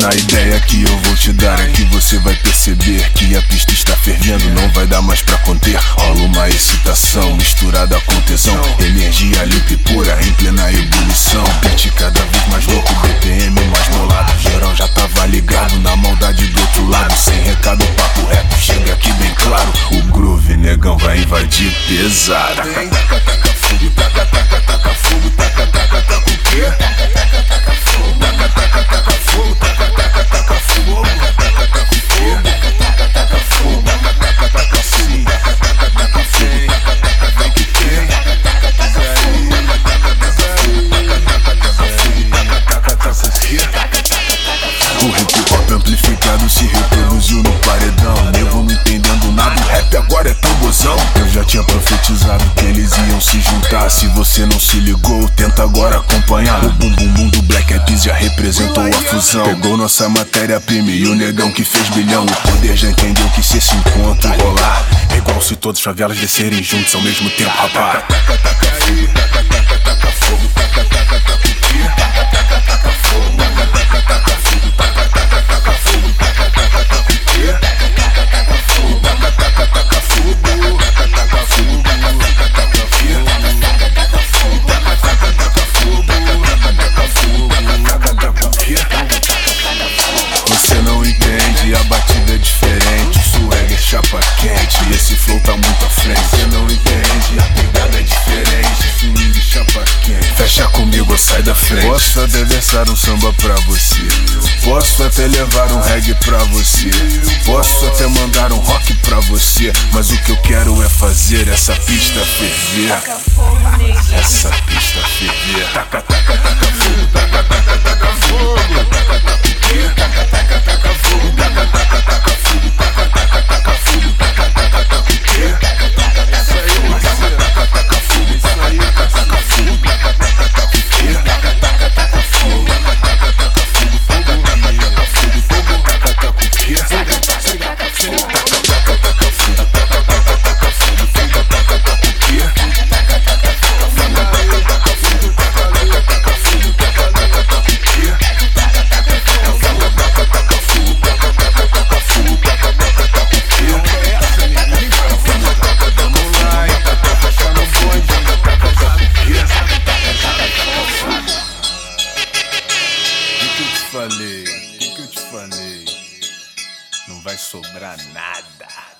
Na ideia que eu vou te dar é que você vai perceber que a pista está fervendo, não vai dar mais pra conter. Rola uma excitação misturada com tesão, energia limpa e pura em plena ebulição. Beat cada vez mais louco, BPM mais bolado. Geral já tava ligado na maldade do outro lado. Sem recado, papo reto, chega aqui bem claro. O groove, negão, vai invadir pesado. Taca, taca, taca, amplificado se reproduziu no paredão. Nego não entendendo nada, o rap agora é tambozão. Eu já tinha profetizado que eles iam se juntar. Se você não se ligou, tenta agora acompanhar. O bum bum do Black Eyed já representou a fusão. Pegou nossa matéria-prima e o negão que fez bilhão. O poder já entendeu que se esse encontro rolar, é igual se todas as favelas descerem juntos ao mesmo tempo, rapaz. Taca, taca taca, tá muito à frente. Você não entende, a pegada é diferente. Swing chapa quente. Fecha comigo ou sai da frente. Posso até versar um samba pra você. Posso até levar um reggae pra você. Posso até mandar um rock pra você. Mas o que eu quero é fazer essa pista ferver. Essa pista ferver. Taca, vai sobrar nada.